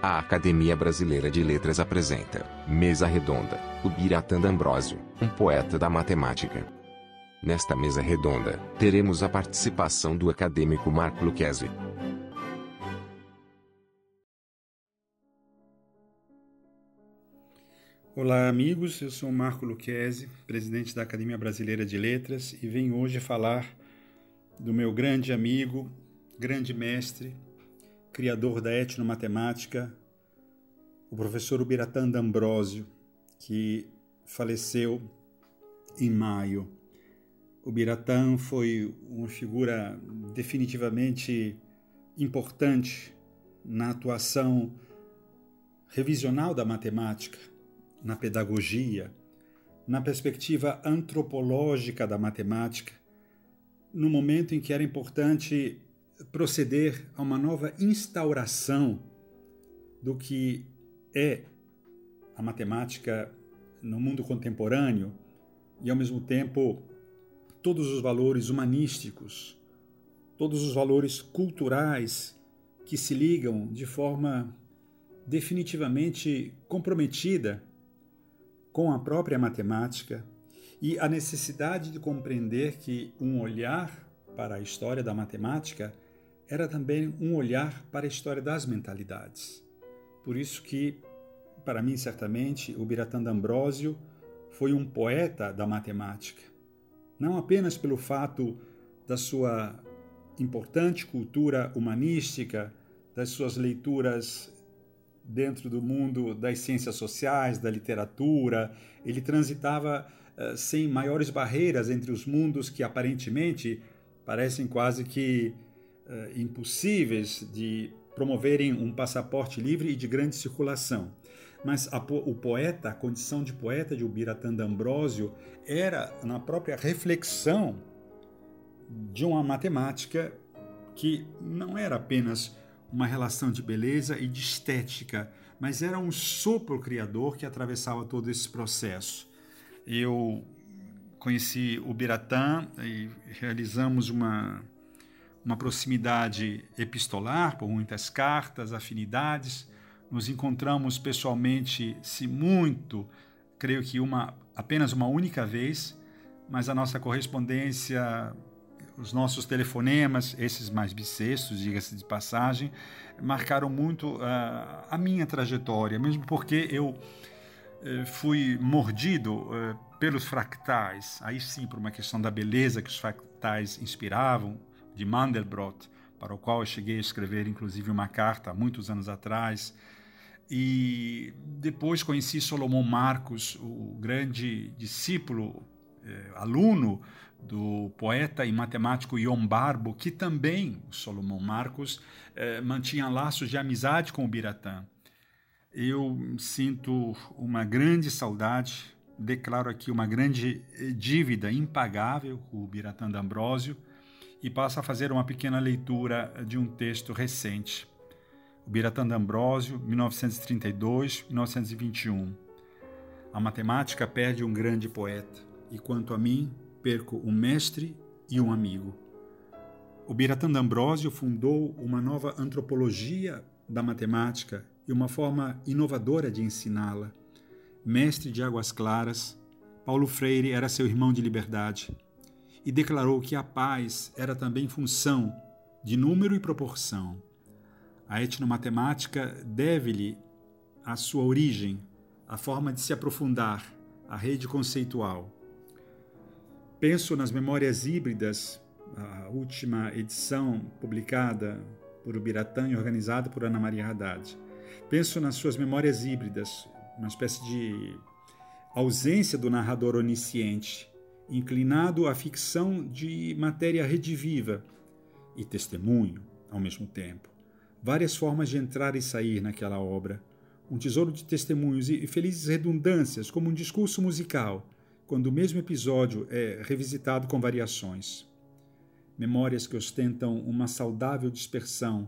A Academia Brasileira de Letras apresenta Mesa Redonda, o Biratã D'Ambrosio, um poeta da matemática. Nesta mesa redonda, teremos a participação do acadêmico Marco Lucchesi. Olá, amigos. Eu sou Marco Lucchesi, presidente da Academia Brasileira de Letras, e venho hoje falar do meu grande amigo, grande mestre, criador da etnomatemática, o professor Ubiratã D'Ambrosio, que faleceu em maio. Ubiratã foi uma figura definitivamente importante na atuação revisional da matemática na pedagogia, na perspectiva antropológica da matemática, no momento em que era importante proceder a uma nova instauração do que é a matemática no mundo contemporâneo e, ao mesmo tempo, todos os valores humanísticos, todos os valores culturais que se ligam de forma definitivamente comprometida com a própria matemática e a necessidade de compreender que um olhar para a história da matemática era também um olhar para a história das mentalidades. Por isso que, para mim, certamente, o Biratã D'Ambrosio foi um poeta da matemática, não apenas pelo fato da sua importante cultura humanística, das suas leituras dentro do mundo das ciências sociais, da literatura. Ele transitava uh, sem maiores barreiras entre os mundos que aparentemente parecem quase que uh, impossíveis de promoverem um passaporte livre e de grande circulação. Mas a, o poeta, a condição de poeta de Ubiratã D'Ambrosio era na própria reflexão de uma matemática que não era apenas uma relação de beleza e de estética, mas era um sopro criador que atravessava todo esse processo. Eu conheci o Biratã e realizamos uma, uma proximidade epistolar por muitas cartas, afinidades. Nos encontramos pessoalmente, se muito, creio que uma apenas uma única vez, mas a nossa correspondência os nossos telefonemas, esses mais bissextos, diga-se de passagem, marcaram muito uh, a minha trajetória, mesmo porque eu uh, fui mordido uh, pelos fractais, aí sim por uma questão da beleza que os fractais inspiravam, de Mandelbrot, para o qual eu cheguei a escrever inclusive uma carta há muitos anos atrás, e depois conheci Solomon Marcos, o grande discípulo, eh, aluno do poeta e matemático Ion Barbo, que também, Solomon Marcos, eh, mantinha laços de amizade com o Biratã. Eu sinto uma grande saudade, declaro aqui uma grande eh, dívida impagável com o Biratã D'Ambrosio e passo a fazer uma pequena leitura de um texto recente. O Biratã D'Ambrosio, 1932-1921. A matemática perde um grande poeta, e quanto a mim, perco um mestre e um amigo. O Biratã D'Ambrosio fundou uma nova antropologia da matemática e uma forma inovadora de ensiná-la. Mestre de águas claras, Paulo Freire era seu irmão de liberdade e declarou que a paz era também função de número e proporção. A etnomatemática deve-lhe a sua origem, a forma de se aprofundar, a rede conceitual. Penso nas Memórias Híbridas, a última edição publicada por Ubiratã e organizada por Ana Maria Haddad. Penso nas suas Memórias Híbridas, uma espécie de ausência do narrador onisciente, inclinado à ficção de matéria rediviva e testemunho ao mesmo tempo. Várias formas de entrar e sair naquela obra, um tesouro de testemunhos e felizes redundâncias, como um discurso musical quando o mesmo episódio é revisitado com variações. Memórias que ostentam uma saudável dispersão,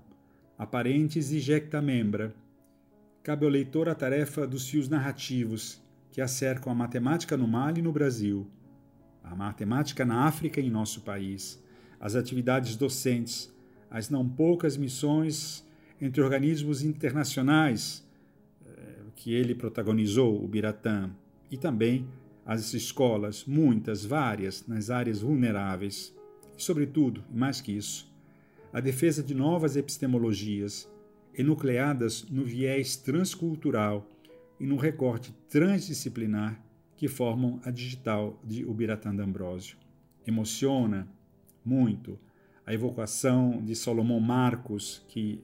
aparentes e jecta-membra. Cabe ao leitor a tarefa dos fios narrativos que acercam a matemática no Mali e no Brasil, a matemática na África e em nosso país, as atividades docentes, as não poucas missões entre organismos internacionais eh, que ele protagonizou, o Biratã, e também as escolas, muitas, várias, nas áreas vulneráveis. E, sobretudo, mais que isso, a defesa de novas epistemologias, enucleadas no viés transcultural e no recorte transdisciplinar que formam a digital de Ubiratã D'Ambrosio. Emociona muito a evocação de Salomão Marcos, que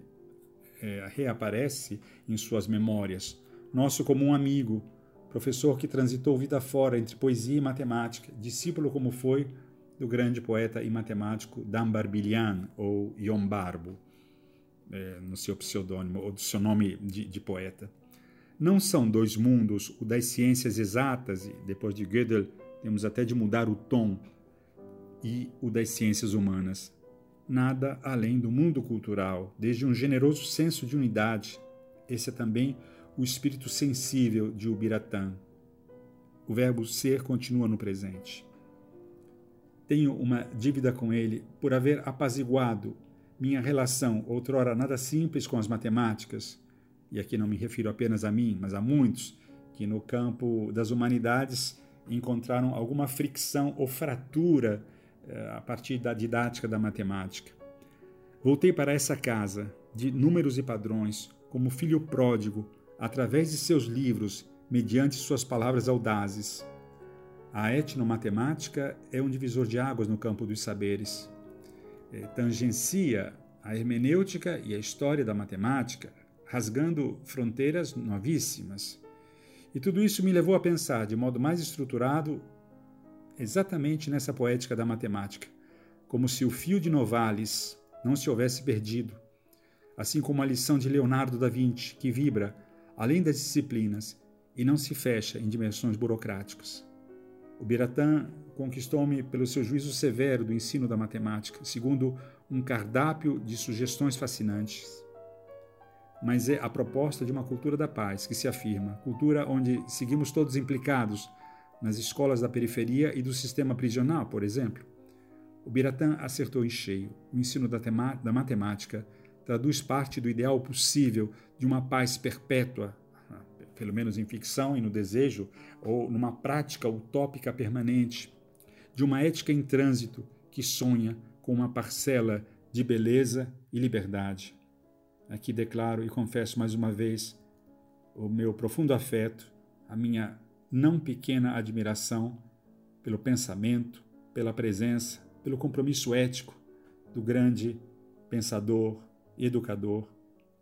é, reaparece em suas memórias, nosso comum amigo, professor que transitou vida fora entre poesia e matemática, discípulo como foi do grande poeta e matemático Dan Barbilian, ou Ion Barbo, é, no seu pseudônimo, ou do seu nome de, de, poeta. Não são dois mundos, o das ciências exatas, e depois de Gödel temos até de mudar o tom, e o das ciências humanas. Nada além do mundo cultural, desde um generoso senso de unidade. Esse é também o espírito sensível de Ubiratã. O verbo ser continua no presente. Tenho uma dívida com ele por haver apaziguado minha relação, outrora nada simples, com as matemáticas, e aqui não me refiro apenas a mim, mas a muitos que no campo das humanidades encontraram alguma fricção ou fratura eh, a partir da didática da matemática. Voltei para essa casa de números e padrões como filho pródigo, através de seus livros, mediante suas palavras audazes. A etnomatemática é um divisor de águas no campo dos saberes. É, tangencia a hermenêutica e a história da matemática, rasgando fronteiras novíssimas. E tudo isso me levou a pensar de modo mais estruturado exatamente nessa poética da matemática, como se o fio de Novalis não se houvesse perdido, assim como a lição de Leonardo da Vinci, que vibra além das disciplinas e não se fecha em dimensões burocráticas. O Biratã conquistou-me pelo seu juízo severo do ensino da matemática, segundo um cardápio de sugestões fascinantes. Mas é a proposta de uma cultura da paz que se afirma, cultura onde seguimos todos implicados nas escolas da periferia e do sistema prisional, por exemplo. O Biratã acertou em cheio. O ensino da, da matemática traduz parte do ideal possível de uma paz perpétua pelo menos em ficção e no desejo, ou numa prática utópica permanente, de uma ética em trânsito que sonha com uma parcela de beleza e liberdade. Aqui declaro e confesso mais uma vez o meu profundo afeto, a minha não pequena admiração pelo pensamento, pela presença, pelo compromisso ético do grande pensador e educador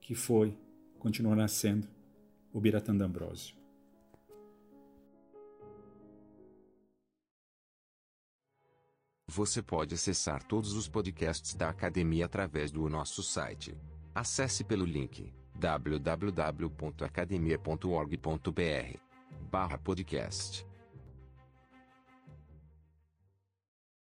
que foi, continuará sendo o Biratã D'Ambrosio. Você pode acessar todos os podcasts da academia através do nosso site. Acesse pelo link www.academia.org.br/podcast.